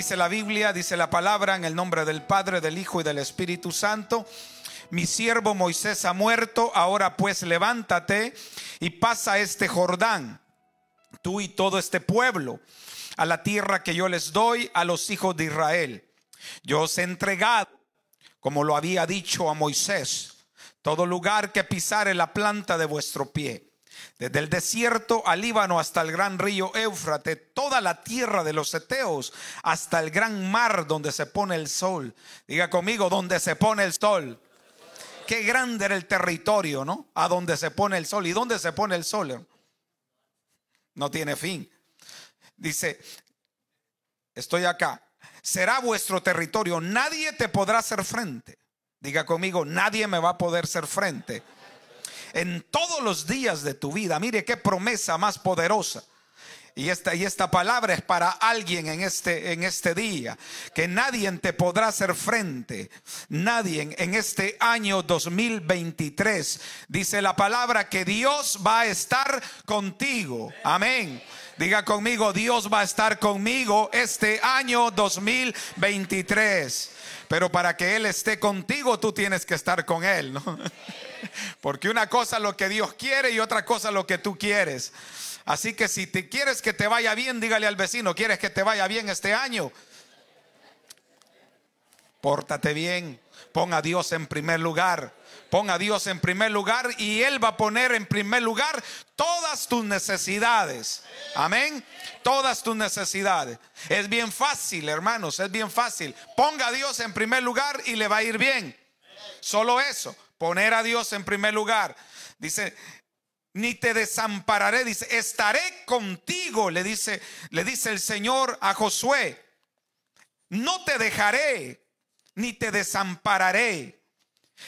Dice la Biblia, dice la palabra en el nombre del Padre, del Hijo y del Espíritu Santo. Mi siervo Moisés ha muerto, ahora pues levántate y pasa este Jordán, tú y todo este pueblo, a la tierra que yo les doy a los hijos de Israel. Yo os he entregado, como lo había dicho a Moisés, todo lugar que pisare la planta de vuestro pie desde el desierto al Líbano hasta el gran río Éufrate, toda la tierra de los Eteos, hasta el gran mar donde se pone el sol. Diga conmigo, donde se pone el sol. Qué grande era el territorio, ¿no? A donde se pone el sol. ¿Y dónde se pone el sol? No tiene fin. Dice, estoy acá. Será vuestro territorio. Nadie te podrá hacer frente. Diga conmigo, nadie me va a poder hacer frente en todos los días de tu vida. Mire qué promesa más poderosa. Y esta, y esta palabra es para alguien en este, en este día, que nadie te podrá hacer frente, nadie en este año 2023. Dice la palabra que Dios va a estar contigo. Amén. Diga conmigo, Dios va a estar conmigo este año 2023. Pero para que Él esté contigo, tú tienes que estar con Él, ¿no? Porque una cosa es lo que Dios quiere y otra cosa lo que tú quieres. Así que si te quieres que te vaya bien, dígale al vecino, ¿quieres que te vaya bien este año? Pórtate bien, pon a Dios en primer lugar. Pon a Dios en primer lugar y Él va a poner en primer lugar todas tus necesidades. Amén. Todas tus necesidades. Es bien fácil, hermanos, es bien fácil. Ponga a Dios en primer lugar y le va a ir bien. Solo eso. Poner a Dios en primer lugar. Dice, ni te desampararé, dice, estaré contigo, le dice, le dice el Señor a Josué. No te dejaré, ni te desampararé.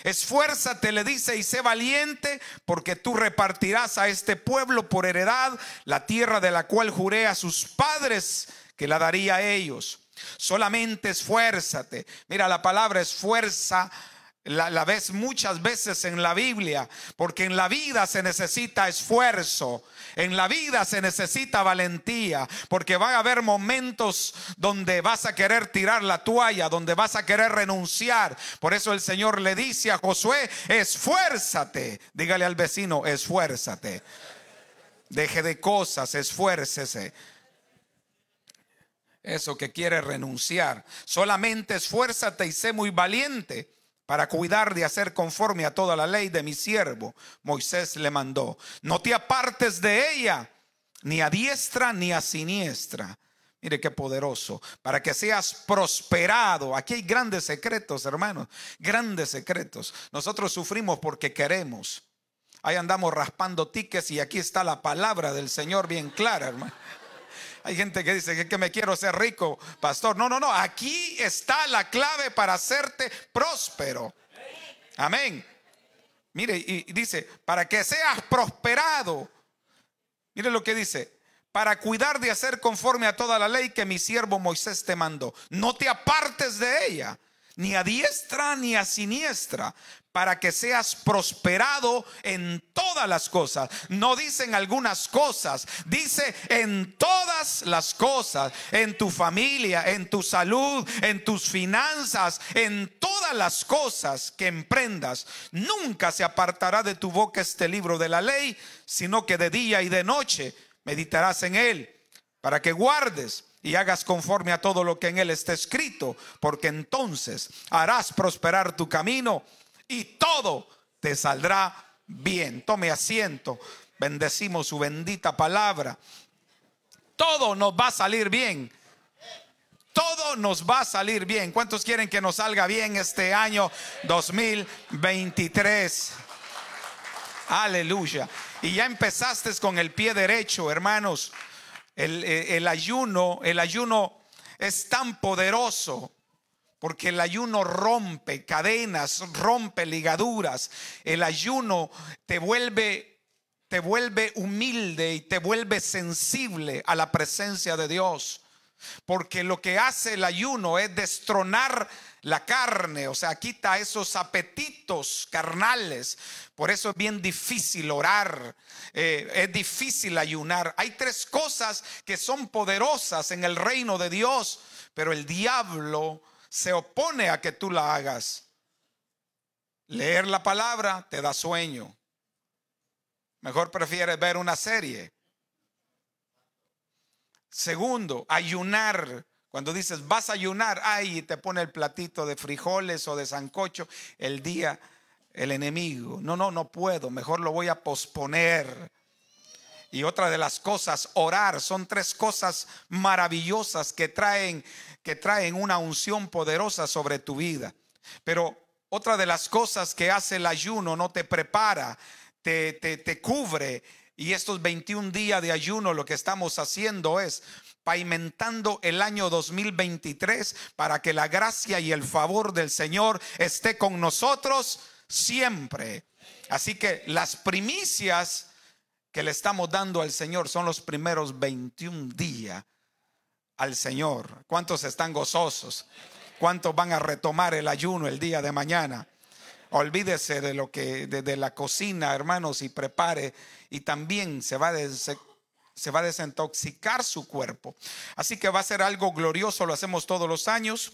Esfuérzate, le dice, y sé valiente, porque tú repartirás a este pueblo por heredad la tierra de la cual juré a sus padres que la daría a ellos. Solamente esfuérzate. Mira, la palabra esfuerza la, ves muchas veces en la Biblia, porque en la vida se necesita esfuerzo, en la vida se necesita valentía, porque van a haber momentos donde vas a querer tirar la toalla, donde vas a querer renunciar. Por eso el Señor le dice a Josué, esfuérzate, dígale al vecino, esfuérzate. Deje de cosas, esfuércese. Eso que quiere renunciar. Solamente esfuérzate y sé muy valiente para cuidar de hacer conforme a toda la ley de mi siervo, Moisés le mandó. No te apartes de ella, ni a diestra ni a siniestra. Mire qué poderoso, para que seas prosperado. Aquí hay grandes secretos, hermanos, grandes secretos. Nosotros sufrimos porque queremos. Ahí andamos raspando tickets y aquí está la palabra del Señor bien clara, hermano. Hay gente que dice que, me quiero ser rico, pastor. No, no, no. Aquí está la clave para hacerte próspero. Amén. Mire, y dice, para que seas prosperado. Mire lo que dice, para cuidar de hacer conforme a toda la ley que mi siervo Moisés te mandó. No te apartes de ella, ni a diestra ni a siniestra, para que seas prosperado en todas las cosas. No dicen algunas cosas, dice en todas las cosas, en tu familia, en tu salud, en tus finanzas, en todas las cosas que emprendas. Nunca se apartará de tu boca este libro de la ley, sino que de día y de noche meditarás en él, para que guardes y hagas conforme a todo lo que en él está escrito, porque entonces harás prosperar tu camino y todo te saldrá bien. Tome asiento. Bendecimos su bendita palabra. Todo nos va a salir bien. Todo nos va a salir bien. ¿Cuántos quieren que nos salga bien este año 2023? Aleluya. Y ya empezaste con el pie derecho, hermanos. El, eh, el ayuno, el ayuno es tan poderoso porque el ayuno rompe cadenas, rompe ligaduras. El ayuno te vuelve te vuelve humilde y te vuelve sensible a la presencia de Dios. Porque lo que hace el ayuno es destronar la carne, o sea, quita esos apetitos carnales. Por eso es bien difícil orar, eh, es difícil ayunar. Hay tres cosas que son poderosas en el reino de Dios, pero el diablo se opone a que tú la hagas. Leer la palabra te da sueño. Mejor prefieres ver una serie. Segundo, ayunar. Cuando dices vas a ayunar, ay, te pone el platito de frijoles o de sancocho el día el enemigo. No, no, no puedo, mejor lo voy a posponer. Y otra de las cosas, orar, son tres cosas maravillosas que traen que traen una unción poderosa sobre tu vida. Pero otra de las cosas que hace el ayuno no te prepara, te, te, te cubre, y estos 21 días de ayuno lo que estamos haciendo es pavimentando el año 2023 para que la gracia y el favor del Señor esté con nosotros siempre. Así que las primicias que le estamos dando al Señor son los primeros 21 días al Señor. ¿Cuántos están gozosos? ¿Cuántos van a retomar el ayuno el día de mañana? Olvídese de lo que de, la cocina, hermanos, y prepare y también se va, a se va a desintoxicar su cuerpo. Así que va a ser algo glorioso, lo hacemos todos los años.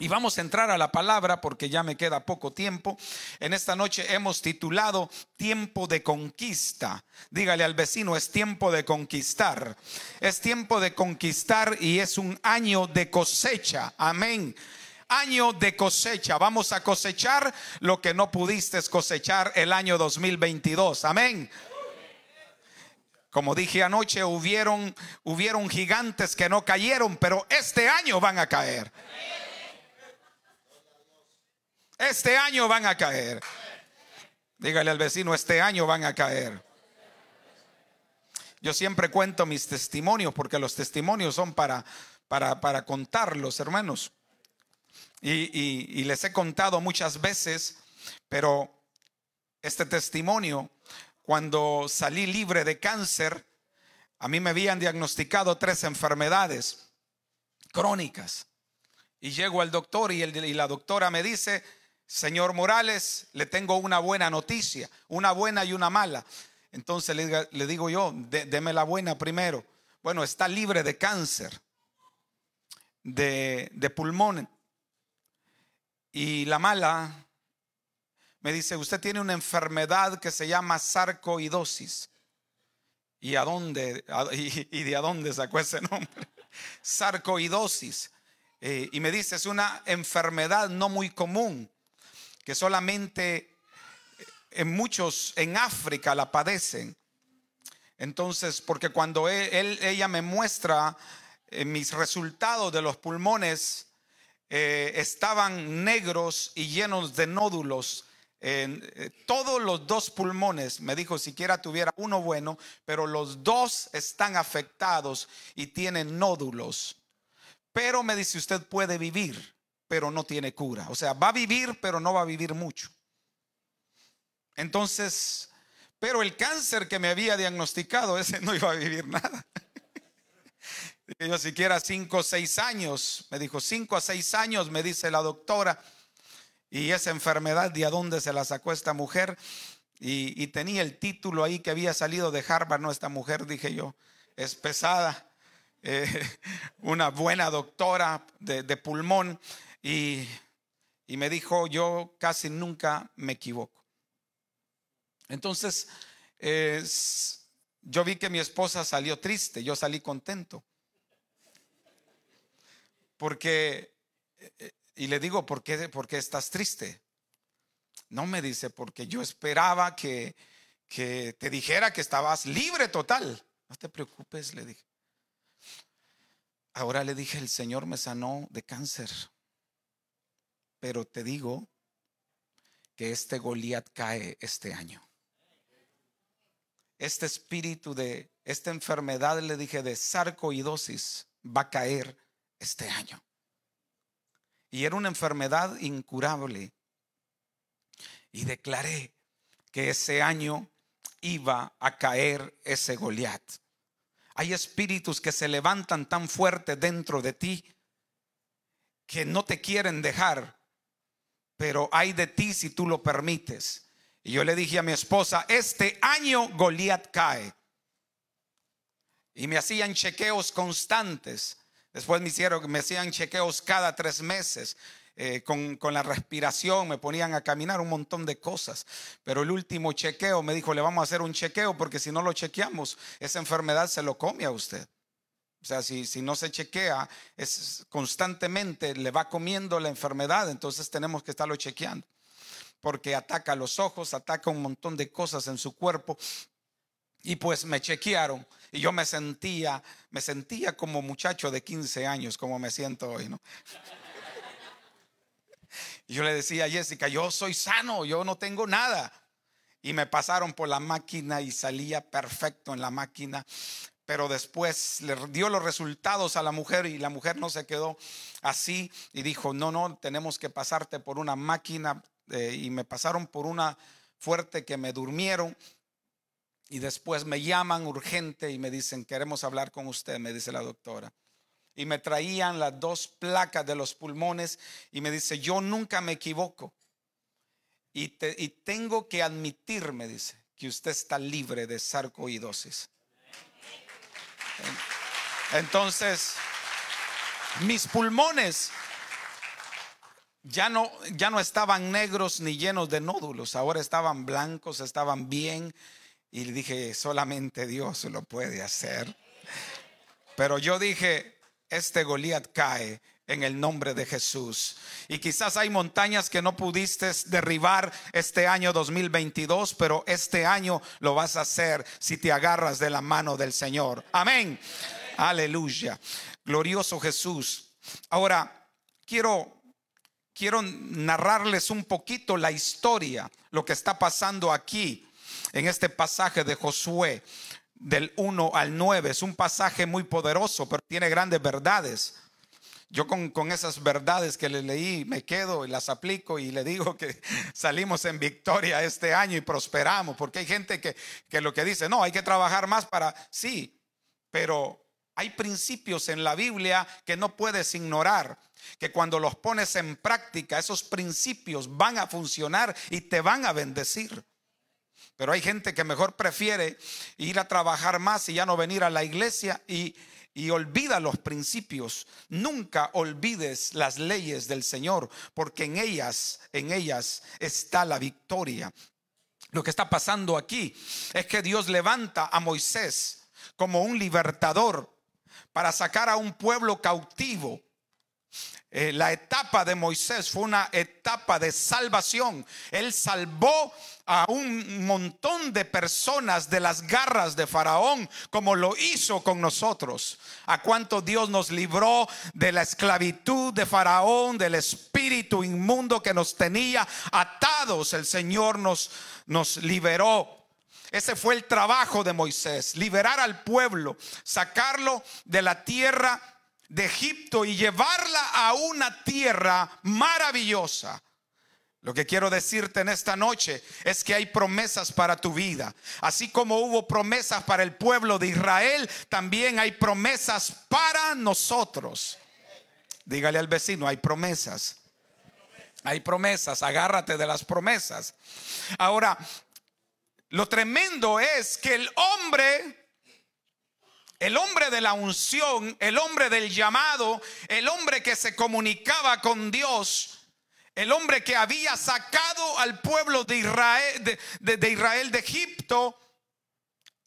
Y vamos a entrar a la palabra porque ya me queda poco tiempo. En esta noche hemos titulado Tiempo de conquista. Dígale al vecino, es tiempo de conquistar. Es tiempo de conquistar y es un año de cosecha. Amén año de cosecha. Vamos a cosechar lo que no pudiste cosechar el año 2022. Amén. Como dije anoche, hubieron, hubieron gigantes que no cayeron, pero este año van a caer. Este año van a caer. Dígale al vecino, este año van a caer. Yo siempre cuento mis testimonios porque los testimonios son para, para, para contarlos, hermanos. Y, les he contado muchas veces, pero este testimonio, cuando salí libre de cáncer, a mí me habían diagnosticado tres enfermedades crónicas. Y llego al doctor y, y la doctora me dice, señor Morales, le tengo una buena noticia, una buena y una mala. Entonces le, digo yo, deme la buena primero. Bueno, está libre de cáncer, de, de pulmón. Y la mala me dice, usted tiene una enfermedad que se llama sarcoidosis. ¿Y a dónde? ¿Y de dónde sacó ese nombre? Sarcoidosis. Eh, y me dice, es una enfermedad no muy común, que solamente en muchos en África la padecen. Entonces, porque cuando él, ella me muestra eh, mis resultados de los pulmones, eh, estaban negros y llenos de nódulos. En, eh, todos los dos pulmones, me dijo, siquiera tuviera uno bueno, pero los dos están afectados y tienen nódulos. Pero me dice, usted puede vivir, pero no tiene cura. O sea, va a vivir, pero no va a vivir mucho. Entonces, pero el cáncer que me había diagnosticado, ese no iba a vivir nada. Yo siquiera cinco o seis años, me dijo cinco a seis años, me dice la doctora, y esa enfermedad, ¿de dónde se la sacó esta mujer? Y, tenía el título ahí que había salido de Harvard, no, esta mujer, dije yo, es pesada, eh, una buena doctora de, pulmón, y, me dijo, yo casi nunca me equivoco. Entonces, yo vi que mi esposa salió triste, yo salí contento. Porque, y le digo, ¿por qué, ¿por qué estás triste? No me dice, porque yo esperaba que, que te dijera que estabas libre total. No te preocupes, le dije. Ahora le dije, el Señor me sanó de cáncer. Pero te digo que este Goliat cae este año. Este espíritu de esta enfermedad, le dije, de sarcoidosis, va a caer este año. Y era una enfermedad incurable. Y declaré que ese año iba a caer ese Goliat. Hay espíritus que se levantan tan fuerte dentro de ti que no te quieren dejar, pero hay de ti si tú lo permites. Y yo le dije a mi esposa, este año Goliat cae. Y me hacían chequeos constantes. Después me hicieron, me hacían chequeos cada tres meses. Eh, con, con, la respiración, me ponían a caminar un montón de cosas. Pero el último chequeo me dijo, le vamos a hacer un chequeo porque si no lo chequeamos, esa enfermedad se lo come a usted. O sea, si, si no se chequea, es constantemente le va comiendo la enfermedad, entonces tenemos que estarlo chequeando. Porque ataca los ojos, ataca un montón de cosas en su cuerpo. Y pues me chequearon y yo me sentía, me sentía como muchacho de 15 años, como me siento hoy, ¿no? Yo le decía a Jessica, yo soy sano, yo no tengo nada. Y me pasaron por la máquina y salía perfecto en la máquina. Pero después le dio los resultados a la mujer y la mujer no se quedó así y dijo, no, no, tenemos que pasarte por una máquina. Eh, y me pasaron por una fuerte que me durmieron. Y después me llaman urgente y me dicen, queremos hablar con usted, me dice la doctora y me traían las dos placas de los pulmones y me dice, yo nunca me equivoco. Y, tengo que admitir, me dice, que usted está libre de sarcoidosis. Entonces, mis pulmones ya no, ya no estaban negros ni llenos de nódulos, ahora estaban blancos, estaban bien. Y le dije, solamente Dios lo puede hacer. Pero yo dije, este Goliat cae en el nombre de Jesús. Y quizás hay montañas que no pudiste derribar este año 2022, pero este año lo vas a hacer si te agarras de la mano del Señor. Amén. Aleluya. Glorioso Jesús. Ahora, quiero quiero narrarles un poquito la historia, lo que está pasando aquí en este pasaje de Josué del 1 al 9. Es un pasaje muy poderoso, pero tiene grandes verdades. Yo con, esas verdades que le leí me quedo y las aplico y le digo que salimos en victoria este año y prosperamos, porque hay gente que, que lo que dice, no, hay que trabajar más para, sí, pero hay principios en la Biblia que no puedes ignorar, que cuando los pones en práctica, esos principios van a funcionar y te van a bendecir. Pero hay gente que mejor prefiere ir a trabajar más y ya no venir a la iglesia y, olvida los principios. Nunca olvides las leyes del Señor, porque en ellas, en ellas está la victoria. Lo que está pasando aquí es que Dios levanta a Moisés como un libertador para sacar a un pueblo cautivo eh, la etapa de Moisés fue una etapa de salvación. Él salvó a un montón de personas de las garras de Faraón, como lo hizo con nosotros. A cuánto Dios nos libró de la esclavitud de Faraón, del espíritu inmundo que nos tenía atados. El Señor nos, nos liberó. Ese fue el trabajo de Moisés, liberar al pueblo, sacarlo de la tierra de Egipto y llevarla a una tierra maravillosa. Lo que quiero decirte en esta noche es que hay promesas para tu vida. Así como hubo promesas para el pueblo de Israel, también hay promesas para nosotros. Dígale al vecino, hay promesas. Hay promesas, agárrate de las promesas. Ahora, lo tremendo es que el hombre el hombre de la unción, el hombre del llamado, el hombre que se comunicaba con Dios, el hombre que había sacado al pueblo de Israel de, Egipto,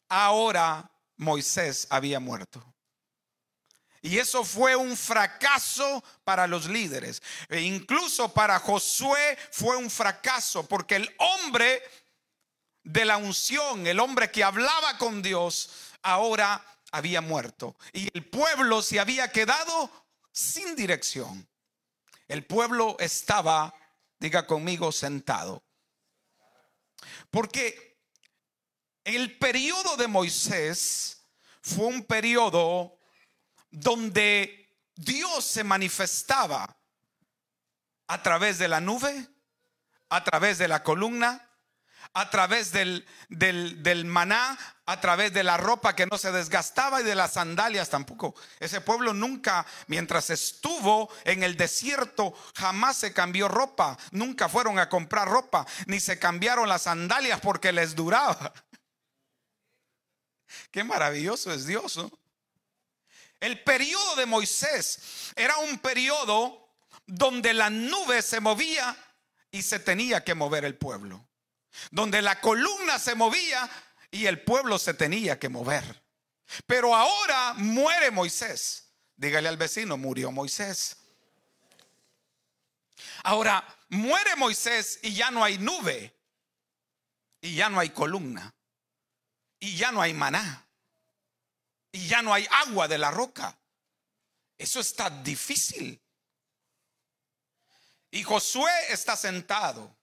ahora Moisés había muerto. Y eso fue un fracaso para los líderes. E incluso para Josué fue un fracaso porque el hombre de la unción, el hombre que hablaba con Dios, ahora había muerto y el pueblo se había quedado sin dirección. El pueblo estaba, diga conmigo, sentado. Porque el periodo de Moisés fue un periodo donde Dios se manifestaba a través de la nube, a través de la columna, a través del, del, maná, a través de la ropa que no se desgastaba y de las sandalias tampoco. Ese pueblo nunca, mientras estuvo en el desierto, jamás se cambió ropa. Nunca fueron a comprar ropa, ni se cambiaron las sandalias porque les duraba. Qué maravilloso es Dios. El periodo de Moisés era un periodo donde la nube se movía y se tenía que mover el pueblo donde la columna se movía y el pueblo se tenía que mover. Pero ahora muere Moisés. Dígale al vecino, murió Moisés. Ahora, muere Moisés y ya no hay nube, y ya no hay columna, y ya no hay maná, y ya no hay agua de la roca. Eso está difícil. Y Josué está sentado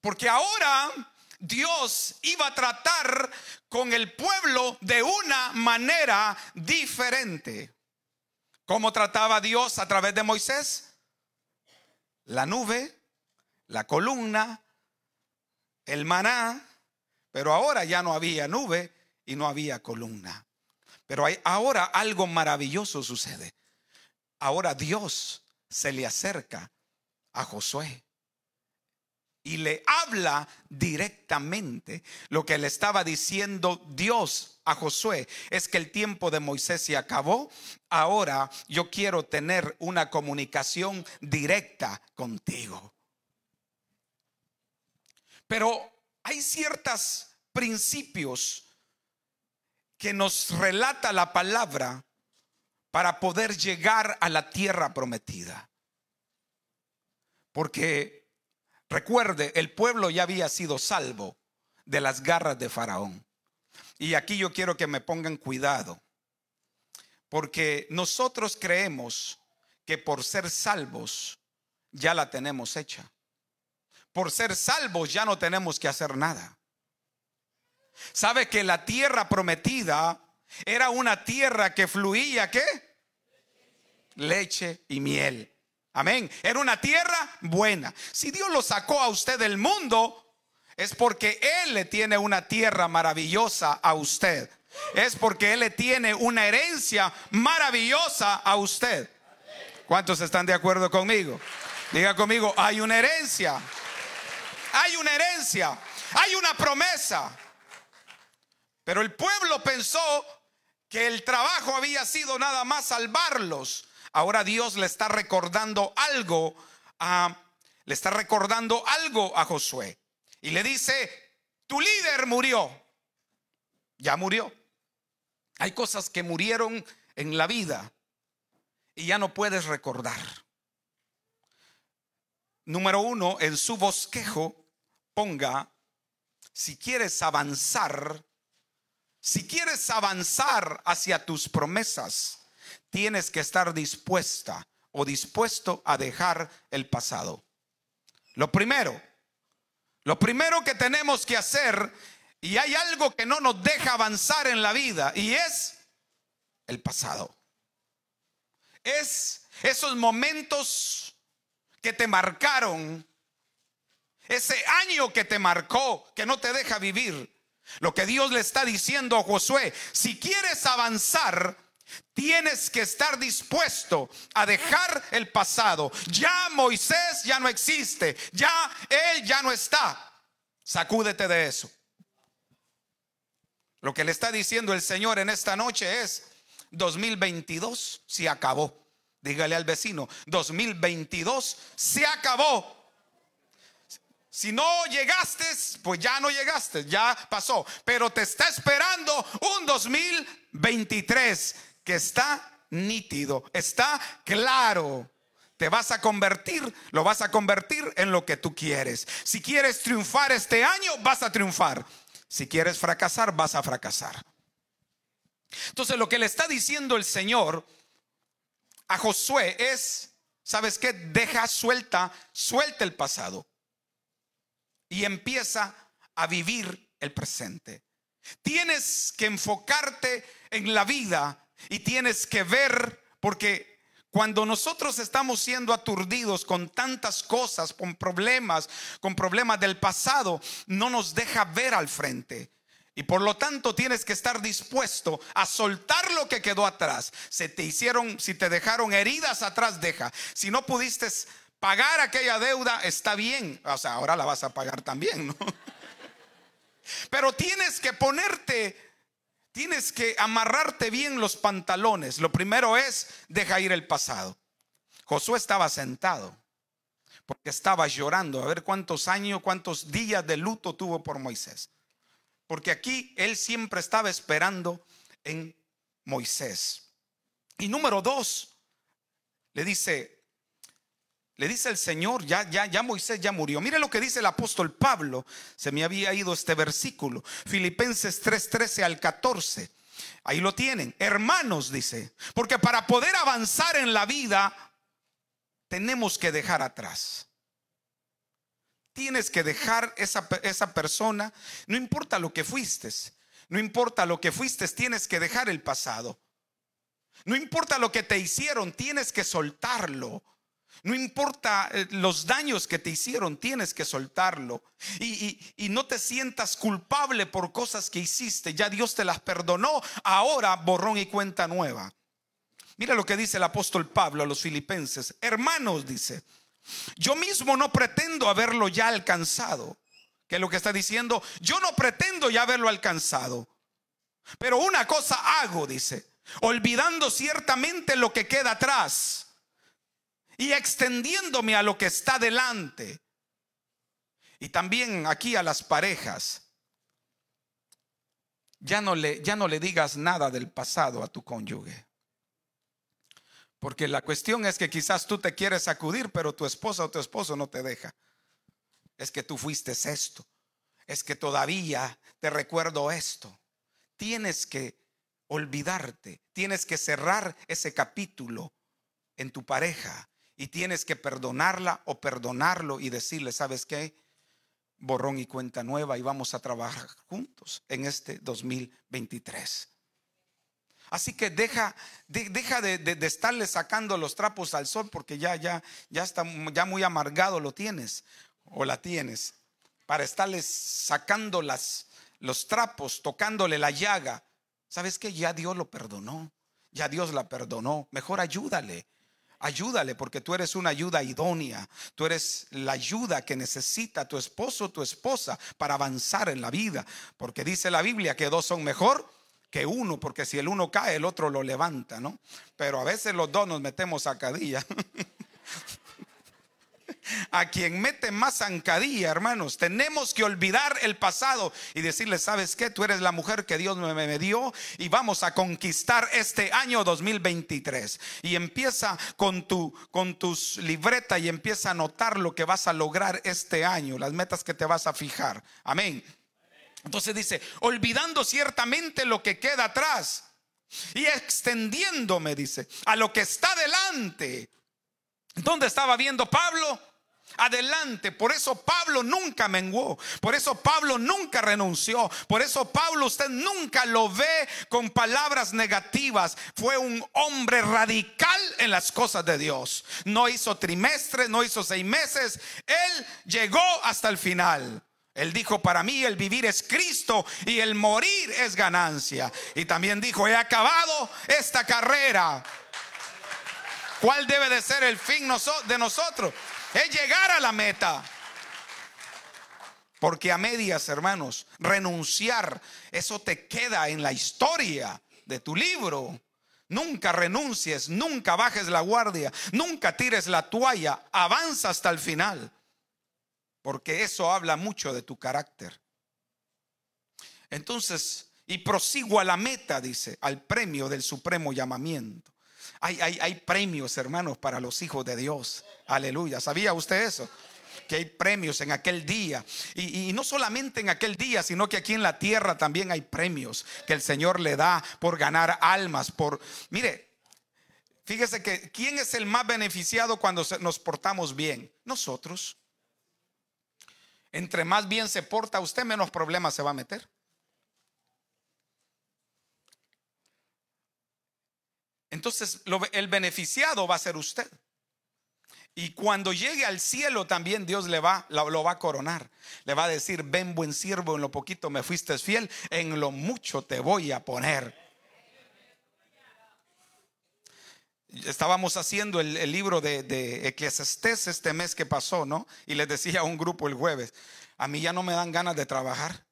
porque ahora Dios iba a tratar con el pueblo de una manera diferente. ¿Cómo trataba Dios a través de Moisés? La nube, la columna, el maná, pero ahora ya no había nube y no había columna. Pero ahora algo maravilloso sucede. Ahora Dios se le acerca a Josué y le habla directamente. Lo que le estaba diciendo Dios a Josué es que el tiempo de Moisés se acabó. Ahora yo quiero tener una comunicación directa contigo. Pero hay ciertos principios que nos relata la palabra para poder llegar a la tierra prometida. Porque Recuerde, el pueblo ya había sido salvo de las garras de Faraón. Y aquí yo quiero que me pongan cuidado, porque nosotros creemos que por ser salvos ya la tenemos hecha. Por ser salvos ya no tenemos que hacer nada. ¿Sabe que la tierra prometida era una tierra que fluía qué? Leche y miel. Amén. Era una tierra buena. Si Dios lo sacó a usted del mundo, es porque Él le tiene una tierra maravillosa a usted. Es porque Él le tiene una herencia maravillosa a usted. ¿Cuántos están de acuerdo conmigo? Diga conmigo, hay una herencia. Hay una herencia. Hay una promesa. Pero el pueblo pensó que el trabajo había sido nada más salvarlos ahora Dios le está recordando algo a, le está recordando algo a Josué. Y le dice, tu líder murió. Ya murió. Hay cosas que murieron en la vida y ya no puedes recordar. Número uno, en su bosquejo ponga, si quieres avanzar, si quieres avanzar hacia tus promesas, tienes que estar dispuesta o dispuesto a dejar el pasado. Lo primero, lo primero que tenemos que hacer, y hay algo que no nos deja avanzar en la vida, y es el pasado. Es esos momentos que te marcaron, ese año que te marcó, que no te deja vivir. Lo que Dios le está diciendo a Josué, si quieres avanzar, Tienes que estar dispuesto a dejar el pasado. Ya Moisés ya no existe. Ya él ya no está. Sacúdete de eso. Lo que le está diciendo el Señor en esta noche es 2022 se acabó. Dígale al vecino, 2022 se acabó. Si no llegaste, pues ya no llegaste, ya pasó. Pero te está esperando un 2023 que está nítido, está claro. Te vas a convertir, lo vas a convertir en lo que tú quieres. Si quieres triunfar este año, vas a triunfar. Si quieres fracasar, vas a fracasar. Entonces lo que le está diciendo el Señor a Josué es, ¿sabes qué? Deja suelta, suelta el pasado y empieza a vivir el presente. Tienes que enfocarte en la vida y tienes que ver, porque Cuando nosotros estamos siendo aturdidos con tantas cosas, con problemas, con problemas del pasado, no nos deja ver al frente. Y por lo tanto tienes que estar dispuesto a soltar lo que quedó atrás. Si te hicieron, si te dejaron heridas atrás, deja. Si no pudiste pagar aquella deuda, está bien. O sea, ahora la vas a pagar también, ¿no? Pero tienes que ponerte tienes que amarrarte bien los pantalones. Lo primero es, deja ir el pasado. Josué estaba sentado porque estaba llorando. A ver cuántos años, cuántos días de luto tuvo por Moisés. Porque aquí él siempre estaba esperando en Moisés. Y número dos, le dice, le dice el Señor, ya, ya, ya Moisés ya murió. Mire lo que dice el apóstol Pablo. Se me había ido este versículo. Filipenses 3:13 al 14. Ahí lo tienen. Hermanos, dice. Porque para poder avanzar en la vida, tenemos que dejar atrás. Tienes que dejar esa, esa persona. No importa lo que fuiste. No importa lo que fuiste, tienes que dejar el pasado. No importa lo que te hicieron, tienes que soltarlo. No importa eh, los daños que te hicieron, tienes que soltarlo. Y, no te sientas culpable por cosas que hiciste. Ya Dios te las perdonó. Ahora borrón y cuenta nueva. Mira lo que dice el apóstol Pablo a los filipenses. Hermanos, dice, yo mismo no pretendo haberlo ya alcanzado. Que es lo que está diciendo, yo no pretendo ya haberlo alcanzado. Pero una cosa hago, dice, olvidando ciertamente lo que queda atrás y extendiéndome a lo que está delante. Y también aquí a las parejas. Ya no le, ya no le digas nada del pasado a tu cónyuge. Porque la cuestión es que quizás tú te quieres sacudir, pero tu esposa o tu esposo no te deja. Es que tú fuiste esto. Es que todavía te recuerdo esto. Tienes que olvidarte. Tienes que cerrar ese capítulo en tu pareja y tienes que perdonarla o perdonarlo y decirle, ¿sabes qué? Borrón y cuenta nueva y vamos a trabajar juntos en este 2023. Así que deja, deja de, de, estarle sacando los trapos al sol porque ya, ya, ya está, ya muy amargado lo tienes o la tienes. Para estarle sacando los trapos, tocándole la llaga. ¿Sabes qué? Ya Dios lo perdonó. Ya Dios la perdonó. Mejor ayúdale. Ayúdale porque tú eres una ayuda idónea. Tú eres la ayuda que necesita tu esposo o tu esposa para avanzar en la vida. Porque dice la Biblia que dos son mejor que uno, porque si el uno cae, el otro lo levanta, ¿no? Pero a veces los dos nos metemos a cadilla. a quien mete más zancadilla, hermanos. Tenemos que olvidar el pasado y decirle, ¿sabes qué? Tú eres la mujer que Dios me, dio y vamos a conquistar este año 2023. Y empieza con tu con tus libretas y empieza a notar lo que vas a lograr este año, las metas que te vas a fijar. Amén. Entonces dice, olvidando ciertamente lo que queda atrás y extendiéndome, dice, a lo que está delante. ¿Dónde estaba viendo Pablo? Adelante. Por eso Pablo nunca menguó. Por eso Pablo nunca renunció. Por eso Pablo usted nunca lo ve con palabras negativas. Fue un hombre radical en las cosas de Dios. No hizo trimestres, no hizo seis meses. Él llegó hasta el final. Él dijo, para mí el vivir es Cristo y el morir es ganancia. Y también dijo, he acabado esta carrera. ¿Cuál debe de ser el fin de nosotros? Es llegar a la meta. Porque a medias, hermanos, renunciar, eso te queda en la historia de tu libro. Nunca renuncies, nunca bajes la guardia, nunca tires la toalla, avanza hasta el final. Porque eso habla mucho de tu carácter. Entonces, y prosigo a la meta, dice, al premio del supremo llamamiento. Hay, hay, hay premios, hermanos, para los hijos de Dios. Aleluya. ¿Sabía usted eso? que hay premios en aquel día. Y, no solamente en aquel día, sino que aquí en la tierra también hay premios que el Señor le da por ganar almas, por... Mire, fíjese que ¿quién es el más beneficiado cuando nos portamos bien? Nosotros. Entre más bien se porta usted, menos problemas se va a meter. Entonces el beneficiado va a ser usted. Y cuando llegue al cielo también Dios le va, lo va a coronar. Le va a decir, ven buen siervo, en lo poquito me fuiste fiel, en lo mucho te voy a poner. Estábamos haciendo el, libro de, de Eclesiastés este mes que pasó, ¿no? Y les decía a un grupo el jueves, a mí ya no me dan ganas de trabajar.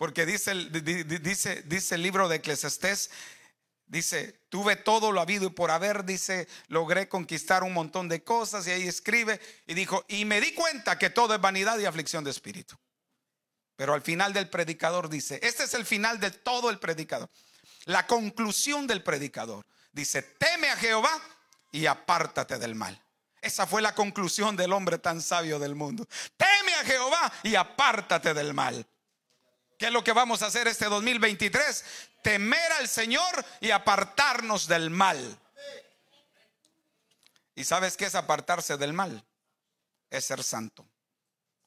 Porque dice, dice, dice el libro de Eclesiastés, dice, tuve todo lo habido y por haber, dice, logré conquistar un montón de cosas y ahí escribe y dijo, y me di cuenta que todo es vanidad y aflicción de espíritu. Pero al final del predicador dice, este es el final de todo el predicador. La conclusión del predicador dice, teme a Jehová y apártate del mal. Esa fue la conclusión del hombre tan sabio del mundo. Teme a Jehová y apártate del mal. ¿Qué es lo que vamos a hacer este 2023? Temer al Señor y apartarnos del mal. ¿Y sabes qué es apartarse del mal? Es ser santo.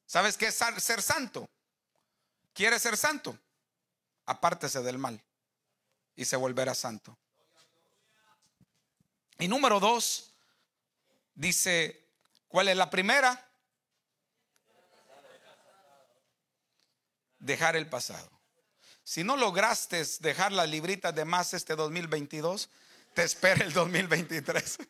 ¿Sabes qué es ser santo? ¿Quieres ser santo? Apártese del mal y se volverá santo. Y número dos, dice, ¿cuál es la primera? Dejar el pasado. Si no lograste dejar las libritas de más este 2022, te espera el 2023.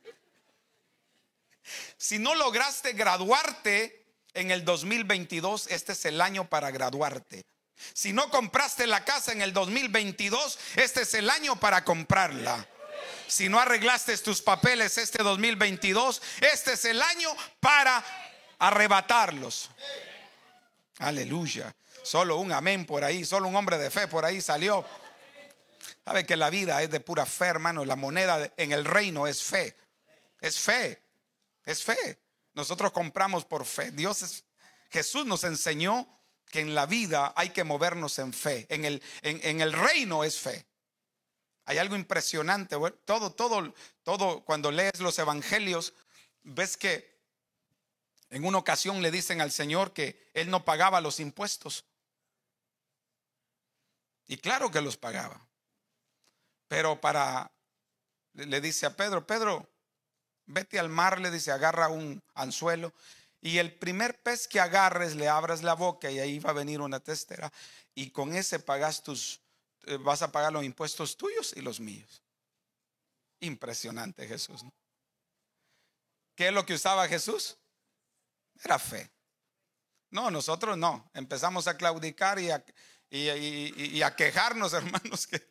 Si no lograste graduarte en el 2022, este es el año para graduarte. Si no compraste la casa en el 2022, este es el año para comprarla. Si no arreglaste tus papeles este 2022, este es el año para arrebatarlos. Aleluya. Solo un amén por ahí, solo un hombre de fe por ahí salió. Sabe que la vida es de pura fe, hermano. La moneda en el reino es fe. Es fe. Es fe. Nosotros compramos por fe. Dios es, Jesús nos enseñó que en la vida hay que movernos en fe. En el, en, el reino es fe. Hay algo impresionante. Todo, todo, todo, cuando lees los evangelios, ves que en una ocasión le dicen al Señor que Él no pagaba los impuestos. Y claro que los pagaba. Pero para, le dice a Pedro, Pedro, vete al mar, le dice, agarra un anzuelo. Y el primer pez que agarres, le abras la boca y ahí va a venir una testera. Y con ese pagas tus, eh, vas a pagar los impuestos tuyos y los míos. Impresionante Jesús. ¿Qué es lo que usaba Jesús? Era fe. No, nosotros no. Empezamos a claudicar y a, y, a quejarnos, hermanos, que,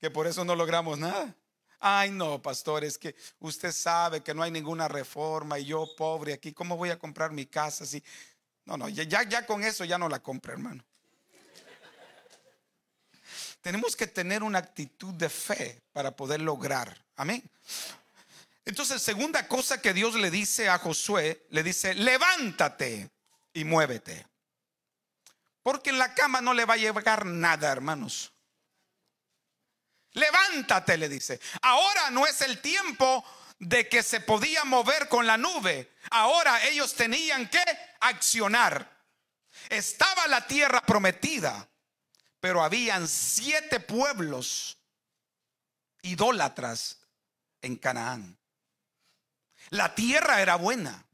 que por eso no logramos nada. Ay, no, pastor, es que usted sabe que no hay ninguna reforma y yo pobre aquí, ¿cómo voy a comprar mi casa si No, no, ya, ya con eso ya no la compra, hermano. Tenemos que tener una actitud de fe para poder lograr. Amén. Entonces, segunda cosa que Dios le dice a Josué, le dice, levántate y muévete. Porque en la cama no le va a llegar nada, hermanos. Levántate, le dice. Ahora no es el tiempo de que se podía mover con la nube. Ahora ellos tenían que accionar. Estaba la tierra prometida, pero habían siete pueblos idólatras en Canaán. La tierra era buena,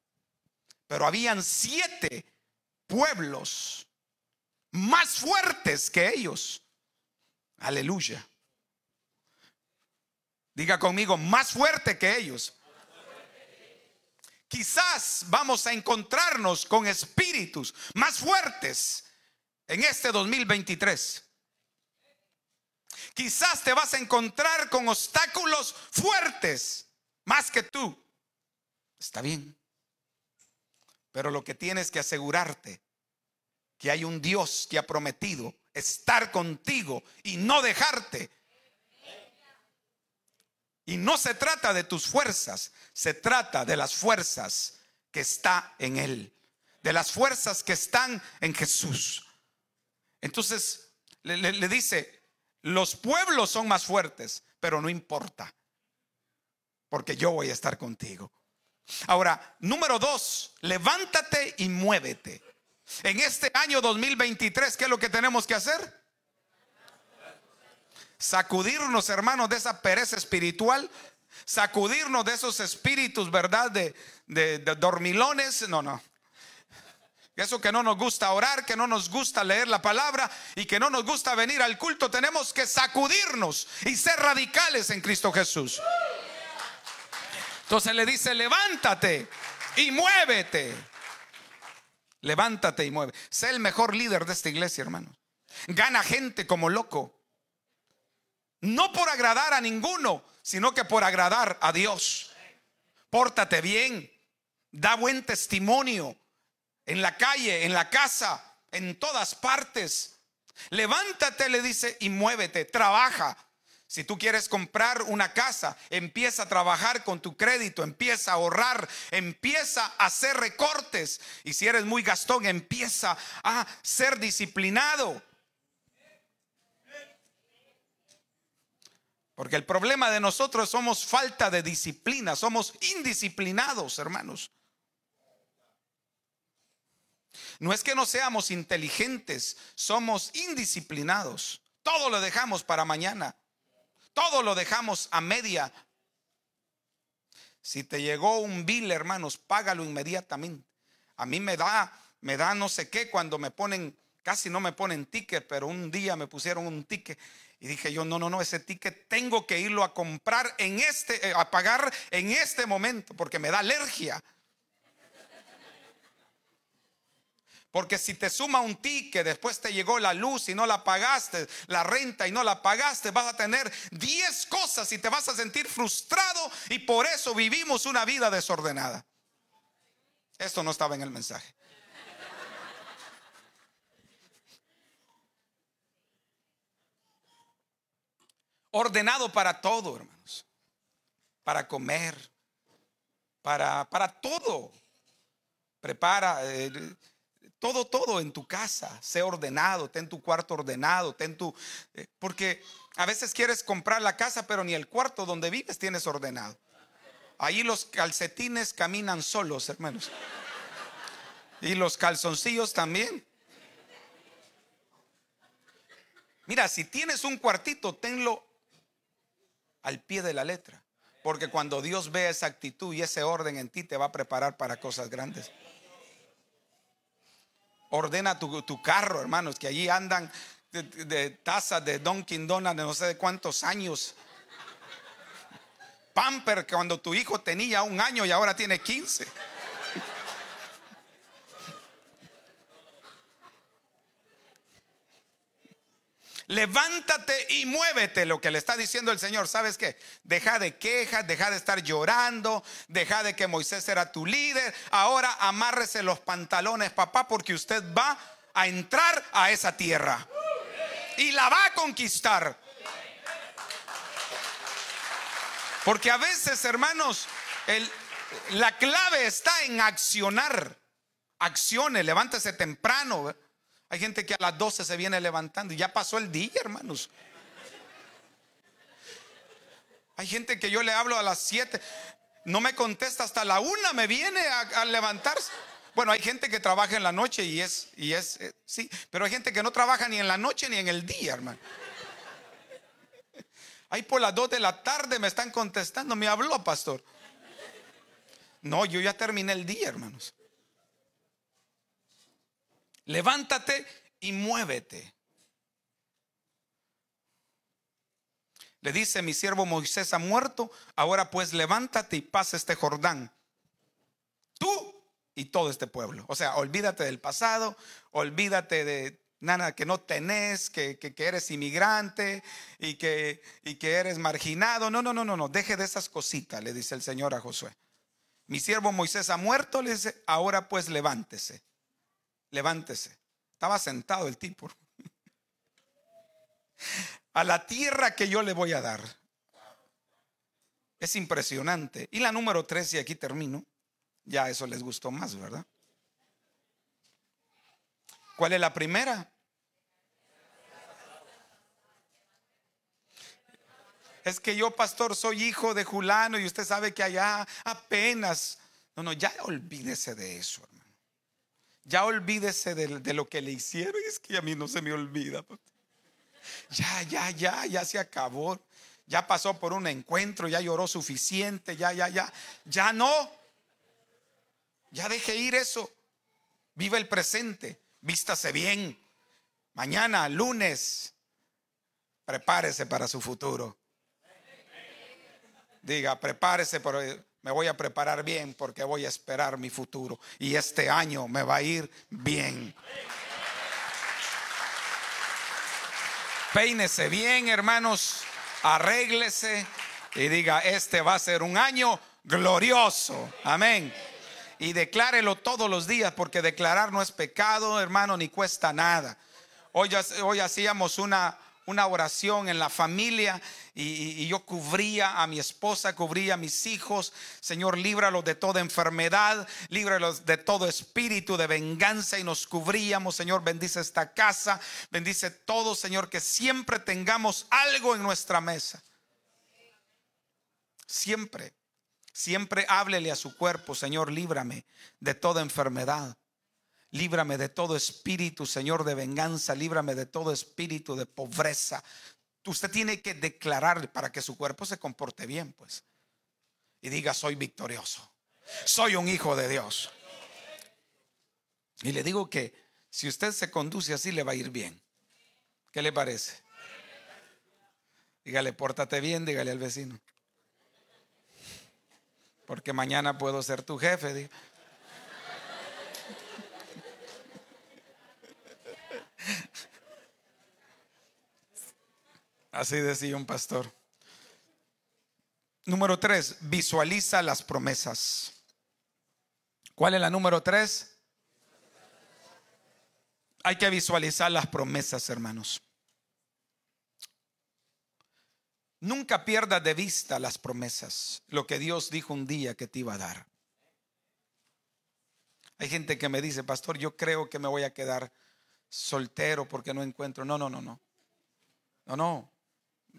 pero habían siete pueblos más fuertes que ellos. Aleluya. Diga conmigo, más fuerte que ellos. Quizás vamos a encontrarnos con espíritus más fuertes en este 2023. Quizás te vas a encontrar con obstáculos fuertes más que tú. Está bien. Pero lo que tienes que asegurarte que hay un Dios que ha prometido estar contigo y no dejarte. Y no se trata de tus fuerzas, se trata de las fuerzas que está en Él, de las fuerzas que están en Jesús. Entonces le, le dice, los pueblos son más fuertes, pero no importa, porque yo voy a estar contigo. Ahora, número dos, levántate y muévete. En este año 2023, ¿qué es lo que tenemos que hacer? sacudirnos, hermanos, de esa pereza espiritual, sacudirnos de esos espíritus, ¿verdad? De, de, de dormilones. No, no. Eso que no nos gusta orar, que no nos gusta leer la palabra y que no nos gusta venir al culto, tenemos que sacudirnos y ser radicales en Cristo Jesús. Entonces le dice, levántate y muévete. Levántate y mueve. Sé el mejor líder de esta iglesia, hermano. Gana gente como loco. No por agradar a ninguno, sino que por agradar a Dios. Pórtate bien. Da buen testimonio en la calle, en la casa, en todas partes. Levántate, le dice, y muévete, trabaja. Si tú quieres comprar una casa, empieza a trabajar con tu crédito, empieza a ahorrar, empieza a hacer recortes. Y si eres muy gastón, empieza a ser disciplinado. Porque el problema de nosotros somos falta de disciplina, somos indisciplinados, hermanos. No es que no seamos inteligentes, somos indisciplinados. Todo lo dejamos para mañana. Todo lo dejamos a media. Si te llegó un bill, hermanos, págalo inmediatamente. A mí me da, me da no sé qué cuando me ponen, casi no me ponen ticket, pero un día me pusieron un ticket y dije yo, no, no, no, ese ticket tengo que irlo a comprar en este, eh, a pagar en este momento porque me da alergia. Porque si te suma un ticket, después te llegó la luz y no la pagaste, la renta y no la pagaste, vas a tener 10 cosas y te vas a sentir frustrado y por eso vivimos una vida desordenada. Esto no estaba en el mensaje. Ordenado para todo, hermanos. Para comer, para, para todo. Prepara. Eh, todo, todo en tu casa, sé ordenado, ten tu cuarto ordenado, ten tu... Eh, porque a veces quieres comprar la casa, pero ni el cuarto donde vives tienes ordenado. Ahí los calcetines caminan solos, hermanos. Y los calzoncillos también. Mira, si tienes un cuartito, tenlo al pie de la letra. Porque cuando Dios ve esa actitud y ese orden en ti, te va a preparar para cosas grandes. Ordena tu, carro, hermanos, que allí andan de, tazas de Dunkin' Donuts de no sé de cuántos años. Pamper, cuando tu hijo tenía un año y ahora tiene 15. Levántate y muévete, lo que le está diciendo el Señor. ¿Sabes qué? Deja de quejas, deja de estar llorando, deja de que Moisés era tu líder. Ahora amárrese los pantalones, papá, porque usted va a entrar a esa tierra y la va a conquistar. Porque a veces, hermanos, la clave está en accionar. Acciones, levántese temprano. Hay gente que a las 12 se viene levantando y ya pasó el día, hermanos. Hay gente que yo le hablo a las 7, no me contesta hasta la una, me viene a, levantarse. Bueno, hay gente que trabaja en la noche y es, y es, eh, sí, pero hay gente que no trabaja ni en la noche ni en el día, hermano. Ahí por las 2 de la tarde me están contestando, me habló, pastor. No, yo ya terminé el día, hermanos levántate y muévete. Le dice, mi siervo Moisés ha muerto, ahora pues levántate y pasa este Jordán. Tú y todo este pueblo. O sea, olvídate del pasado, olvídate de nada que no tenés, que, que, eres inmigrante y que, y que eres marginado. No, no, no, no, no, deje de esas cositas, le dice el Señor a Josué. Mi siervo Moisés ha muerto, le dice, ahora pues levántese levántese. Estaba sentado el tipo. A la tierra que yo le voy a dar. Es impresionante. Y la número tres, y aquí termino. Ya eso les gustó más, ¿verdad? ¿Cuál es la primera? Es que yo, pastor, soy hijo de Julano y usted sabe que allá apenas. No, no, ya olvídese de eso, hermano. Ya olvídese de, lo que le hicieron. Y es que a mí no se me olvida. Ya, ya, ya, ya se acabó. Ya pasó por un encuentro, ya lloró suficiente, ya, ya, ya. Ya no. Ya deje ir eso. Vive el presente. Vístase bien. Mañana, lunes, prepárese para su futuro. Diga, prepárese, pero me voy a preparar bien porque voy a esperar mi futuro. Y este año me va a ir bien. Peínese bien, hermanos. Arréglese y diga, este va a ser un año glorioso. Amén. Y declárelo todos los días porque declarar no es pecado, hermano, ni cuesta nada. Hoy, hoy hacíamos una, una oración en la familia y, yo cubría a mi esposa, cubría a mis hijos. Señor, líbralos de toda enfermedad, líbralos de todo espíritu de venganza y nos cubríamos. Señor, bendice esta casa, bendice todo, Señor, que siempre tengamos algo en nuestra mesa. Siempre, siempre háblele a su cuerpo, Señor, líbrame de toda enfermedad. Líbrame de todo espíritu, Señor, de venganza. Líbrame de todo espíritu de pobreza. Usted tiene que declarar para que su cuerpo se comporte bien, pues. Y diga, soy victorioso. Soy un hijo de Dios. Y le digo que si usted se conduce así, le va a ir bien. ¿Qué le parece? Dígale, pórtate bien, dígale al vecino. Porque mañana puedo ser tu jefe. Así decía un pastor. Número tres, visualiza las promesas. ¿Cuál es la número tres? Hay que visualizar las promesas, hermanos. Nunca pierdas de vista las promesas, lo que Dios dijo un día que te iba a dar. Hay gente que me dice, pastor, yo creo que me voy a quedar soltero porque no encuentro. No, no, no, no. No, no.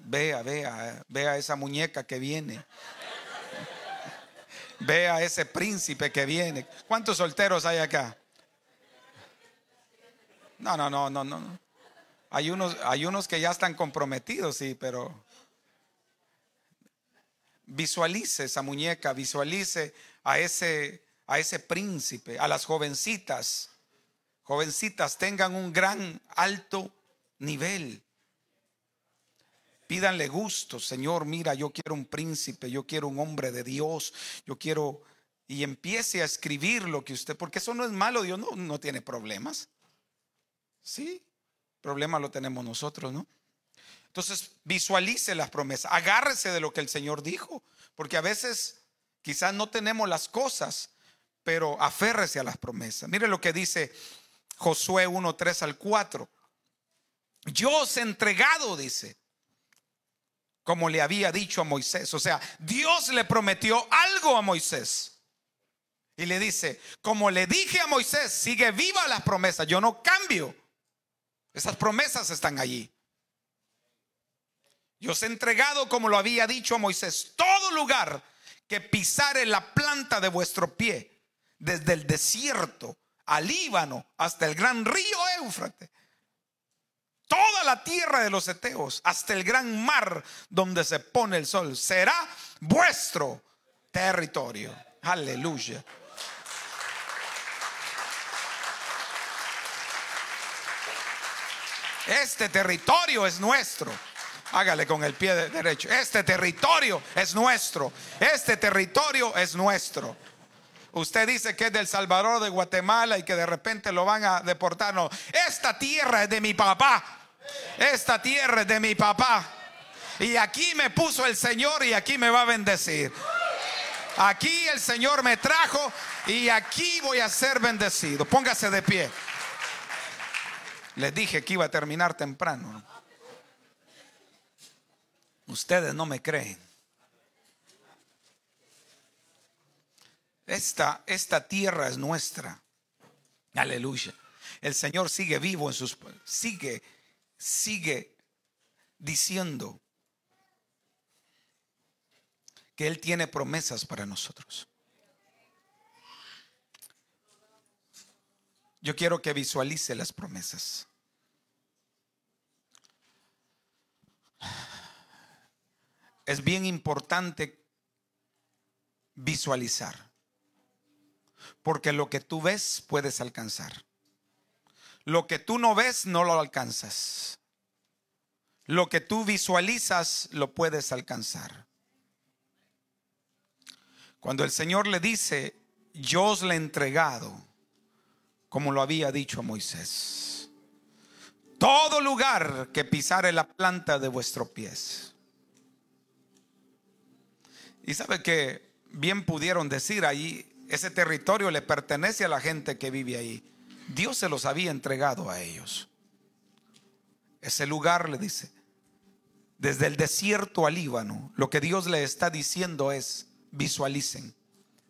Vea, vea, vea esa muñeca que viene. Vea ese príncipe que viene. ¿Cuántos solteros hay acá? No, no, no, no, no. Hay unos, hay unos que ya están comprometidos, sí, pero visualice esa muñeca, visualice a ese, a ese príncipe, a las jovencitas jovencitas tengan un gran alto nivel. Pídanle gusto, Señor, mira, yo quiero un príncipe, yo quiero un hombre de Dios, yo quiero... Y empiece a escribir lo que usted, porque eso no es malo, Dios no, no tiene problemas. Sí, problema lo tenemos nosotros, ¿no? Entonces visualice las promesas, agárrese de lo que el Señor dijo, porque a veces quizás no tenemos las cosas, pero aférrese a las promesas. Mire lo que dice Josué 1, 3 al 4. Yo os he entregado, dice, como le había dicho a Moisés. O sea, Dios le prometió algo a Moisés. Y le dice, como le dije a Moisés, sigue viva las promesas, yo no cambio. Esas promesas están allí. Yo os he entregado, como lo había dicho a Moisés, todo lugar que pisare la planta de vuestro pie, desde el desierto al Líbano hasta el gran río Éufrates. Toda la tierra de los Eteos, hasta el gran mar donde se pone el sol, será vuestro territorio. Aleluya. Este territorio es nuestro. Hágale con el pie derecho. Este territorio es nuestro. Este territorio es nuestro. Usted dice que es del Salvador de Guatemala y que de repente lo van a deportar. No, esta tierra es de mi papá. Esta tierra es de mi papá. Y aquí me puso el Señor y aquí me va a bendecir. Aquí el Señor me trajo y aquí voy a ser bendecido. Póngase de pie. Les dije que iba a terminar temprano. Ustedes no me creen. Esta, esta tierra es nuestra. Aleluya. El Señor sigue vivo en sus sigue sigue diciendo que él tiene promesas para nosotros. Yo quiero que visualice las promesas. es bien importante visualizar. Porque lo que tú ves puedes alcanzar. Lo que tú no ves no lo alcanzas. Lo que tú visualizas lo puedes alcanzar. Cuando el Señor le dice, yo os le he entregado, como lo había dicho a Moisés, todo lugar que pisare la planta de vuestros pies. Y sabe que bien pudieron decir ahí, ese territorio le pertenece a la gente que vive ahí. Dios se los había entregado a ellos. Ese lugar le dice, desde el desierto al Líbano, lo que Dios le está diciendo es, visualicen,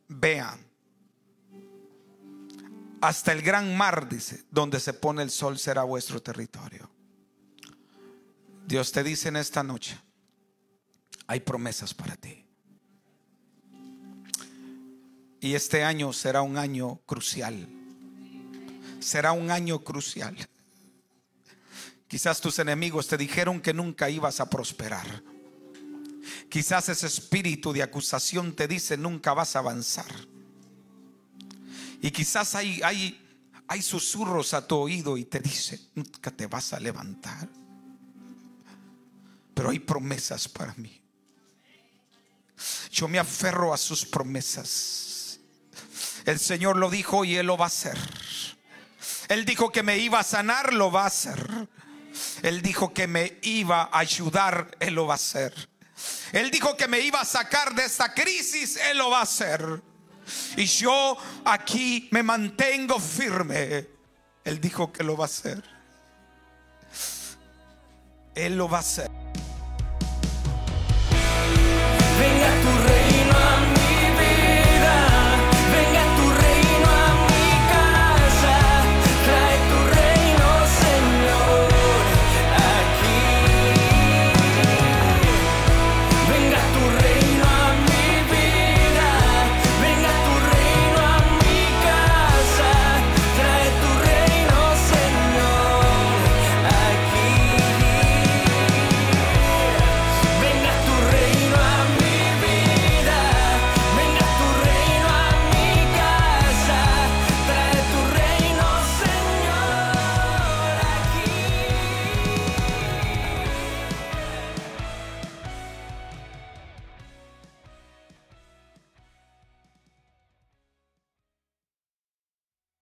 vean. Hasta el gran mar, dice, donde se pone el sol será vuestro territorio. Dios te dice en esta noche, hay promesas para ti. Y este año será un año crucial. Será un año crucial. Quizás tus enemigos te dijeron que nunca ibas a prosperar. Quizás ese espíritu de acusación te dice nunca vas a avanzar. Y quizás hay, hay, hay susurros a tu oído y te dice nunca te vas a levantar. Pero hay promesas para mí. Yo me aferro a sus promesas. El Señor lo dijo y Él lo va a hacer. Él dijo que me iba a sanar, lo va a hacer. Él dijo que me iba a ayudar, Él lo va a hacer. Él dijo que me iba a sacar de esta crisis, Él lo va a hacer. Y yo aquí me mantengo firme. Él dijo que lo va a hacer. Él lo va a hacer.